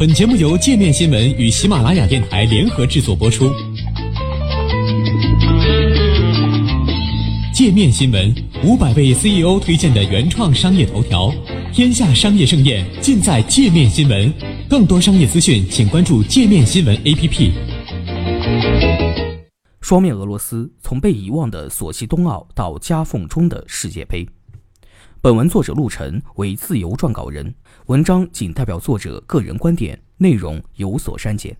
本节目由界面新闻与喜马拉雅电台联合制作播出。界面新闻五百位 CEO 推荐的原创商业头条，天下商业盛宴尽在界面新闻。更多商业资讯，请关注界面新闻 APP。双面俄罗斯从被遗忘的索契冬奥到夹缝中的世界杯。本文作者陆晨为自由撰稿人，文章仅代表作者个人观点，内容有所删减。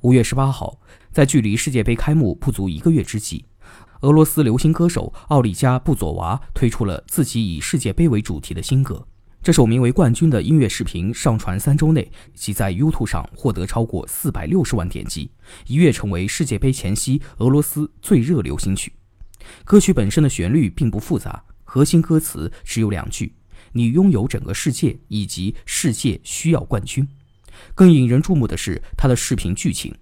五月十八号，在距离世界杯开幕不足一个月之际，俄罗斯流行歌手奥利加·布佐娃推出了自己以世界杯为主题的新歌。这首名为《冠军》的音乐视频上传三周内，即在 YouTube 上获得超过四百六十万点击，一跃成为世界杯前夕俄罗斯最热流行曲。歌曲本身的旋律并不复杂。核心歌词只有两句：“你拥有整个世界”以及“世界需要冠军”。更引人注目的是他的视频剧情：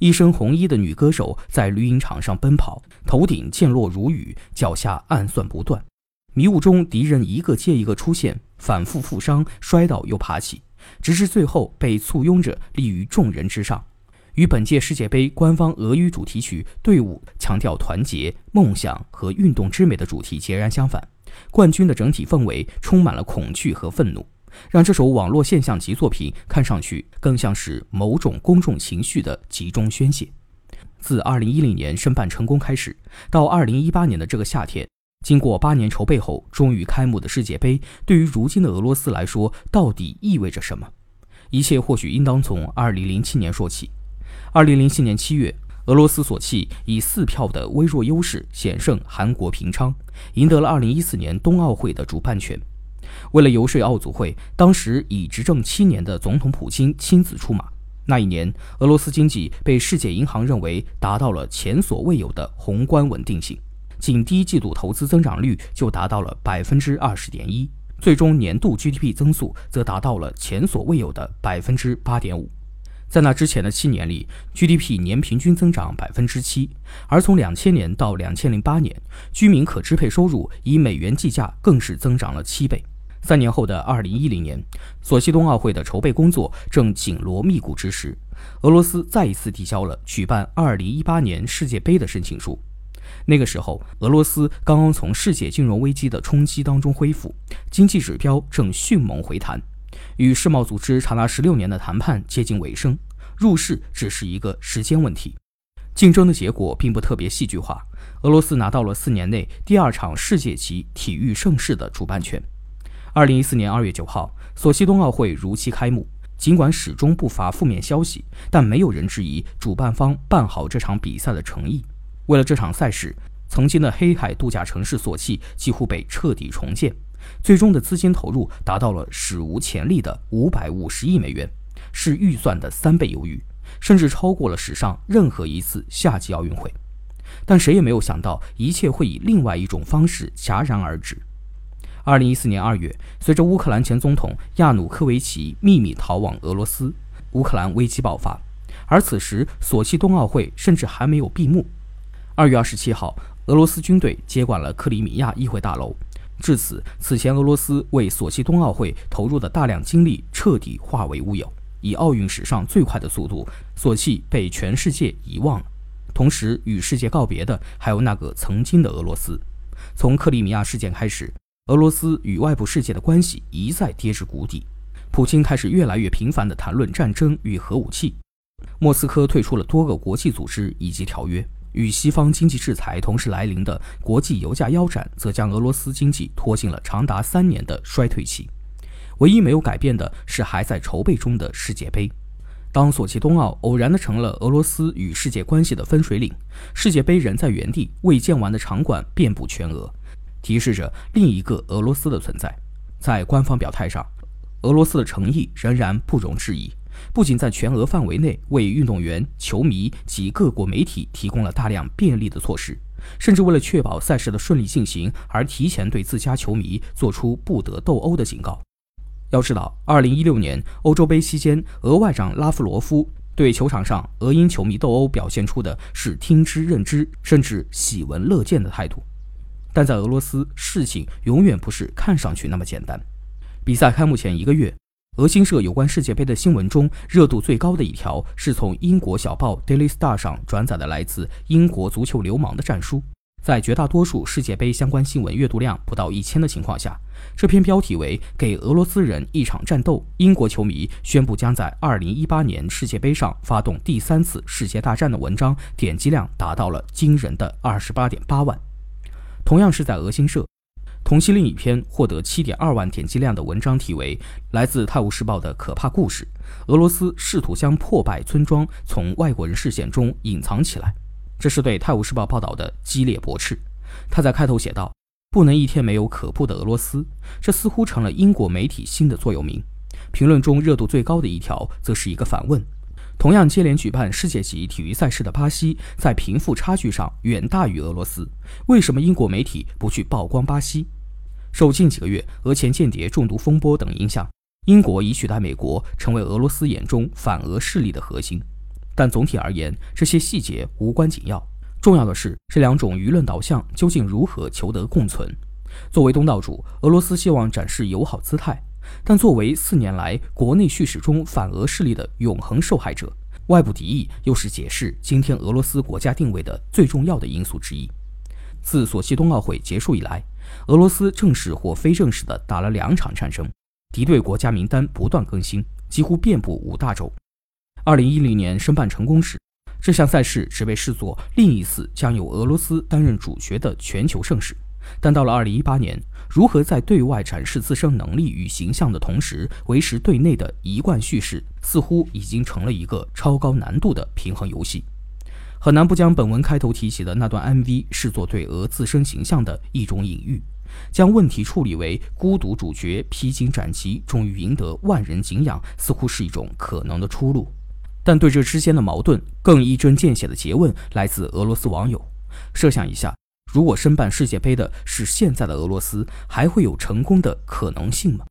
一身红衣的女歌手在绿茵场上奔跑，头顶溅落如雨，脚下暗算不断。迷雾中，敌人一个接一个出现，反复负伤，摔倒又爬起，直至最后被簇拥着立于众人之上。与本届世界杯官方俄语主题曲《队伍》强调团结、梦想和运动之美的主题截然相反，冠军的整体氛围充满了恐惧和愤怒，让这首网络现象级作品看上去更像是某种公众情绪的集中宣泄。自2010年申办成功开始，到2018年的这个夏天，经过八年筹备后终于开幕的世界杯，对于如今的俄罗斯来说，到底意味着什么？一切或许应当从2007年说起。二零零七年七月，俄罗斯索契以四票的微弱优势险胜韩国平昌，赢得了二零一四年冬奥会的主办权。为了游说奥组会，当时已执政七年的总统普京亲自出马。那一年，俄罗斯经济被世界银行认为达到了前所未有的宏观稳定性，仅第一季度投资增长率就达到了百分之二十点一，最终年度 GDP 增速则达到了前所未有的百分之八点五。在那之前的七年里，GDP 年平均增长百分之七，而从两千年到两千零八年，居民可支配收入以美元计价更是增长了七倍。三年后的二零一零年，索契冬奥会的筹备工作正紧锣密鼓之时，俄罗斯再一次递交了举办二零一八年世界杯的申请书。那个时候，俄罗斯刚刚从世界金融危机的冲击当中恢复，经济指标正迅猛回弹。与世贸组织长达十六年的谈判接近尾声，入世只是一个时间问题。竞争的结果并不特别戏剧化，俄罗斯拿到了四年内第二场世界级体育盛事的主办权。二零一四年二月九号，索契冬奥会如期开幕。尽管始终不乏负面消息，但没有人质疑主办方办好这场比赛的诚意。为了这场赛事，曾经的黑海度假城市索契几乎被彻底重建。最终的资金投入达到了史无前例的五百五十亿美元，是预算的三倍有余，甚至超过了史上任何一次夏季奥运会。但谁也没有想到，一切会以另外一种方式戛然而止。二零一四年二月，随着乌克兰前总统亚努科维奇秘密逃往俄罗斯，乌克兰危机爆发。而此时，索契冬奥会甚至还没有闭幕。二月二十七号，俄罗斯军队接管了克里米亚议会大楼。至此，此前俄罗斯为索契冬奥会投入的大量精力彻底化为乌有。以奥运史上最快的速度，索契被全世界遗忘了。同时，与世界告别的还有那个曾经的俄罗斯。从克里米亚事件开始，俄罗斯与外部世界的关系一再跌至谷底。普京开始越来越频繁地谈论战争与核武器。莫斯科退出了多个国际组织以及条约。与西方经济制裁同时来临的国际油价腰斩，则将俄罗斯经济拖进了长达三年的衰退期。唯一没有改变的是还在筹备中的世界杯。当索契冬奥偶然的成了俄罗斯与世界关系的分水岭，世界杯仍在原地，未建完的场馆遍布全俄，提示着另一个俄罗斯的存在。在官方表态上，俄罗斯的诚意仍然不容置疑。不仅在全俄范围内为运动员、球迷及各国媒体提供了大量便利的措施，甚至为了确保赛事的顺利进行而提前对自家球迷做出不得斗殴的警告。要知道，2016年欧洲杯期间，俄外长拉夫罗夫对球场上俄英球迷斗殴表现出的是听之任之，甚至喜闻乐见的态度。但在俄罗斯，事情永远不是看上去那么简单。比赛开幕前一个月。俄新社有关世界杯的新闻中，热度最高的一条是从英国小报《Daily Star》上转载的来自英国足球流氓的战书。在绝大多数世界杯相关新闻阅读量不到一千的情况下，这篇标题为“给俄罗斯人一场战斗”，英国球迷宣布将在2018年世界杯上发动第三次世界大战的文章，点击量达到了惊人的28.8万。同样是在俄新社，同期另一篇获得7.2万点击量的文章，题为《来自《泰晤士报》的可怕故事：俄罗斯试图将破败村庄从外国人视线中隐藏起来》。这是对《泰晤士报》报道的激烈驳斥。他在开头写道：“不能一天没有可怖的俄罗斯。”这似乎成了英国媒体新的座右铭。评论中热度最高的一条，则是一个反问：同样接连举办世界级体育赛事的巴西，在贫富差距上远大于俄罗斯，为什么英国媒体不去曝光巴西？受近几个月俄前间谍中毒风波等影响，英国已取代美国成为俄罗斯眼中反俄势力的核心。但总体而言，这些细节无关紧要。重要的是，这两种舆论导向究竟如何求得共存？作为东道主，俄罗斯希望展示友好姿态，但作为四年来国内叙事中反俄势力的永恒受害者，外部敌意又是解释今天俄罗斯国家定位的最重要的因素之一。自索契冬奥会结束以来，俄罗斯正式或非正式地打了两场战争，敌对国家名单不断更新，几乎遍布五大洲。二零一零年申办成功时，这项赛事只被视作另一次将由俄罗斯担任主角的全球盛事。但到了二零一八年，如何在对外展示自身能力与形象的同时，维持对内的一贯叙事，似乎已经成了一个超高难度的平衡游戏。很难不将本文开头提起的那段 MV 视作对俄自身形象的一种隐喻，将问题处理为孤独主角披荆斩棘，终于赢得万人敬仰，似乎是一种可能的出路。但对这之间的矛盾，更一针见血的诘问来自俄罗斯网友：设想一下，如果申办世界杯的是现在的俄罗斯，还会有成功的可能性吗？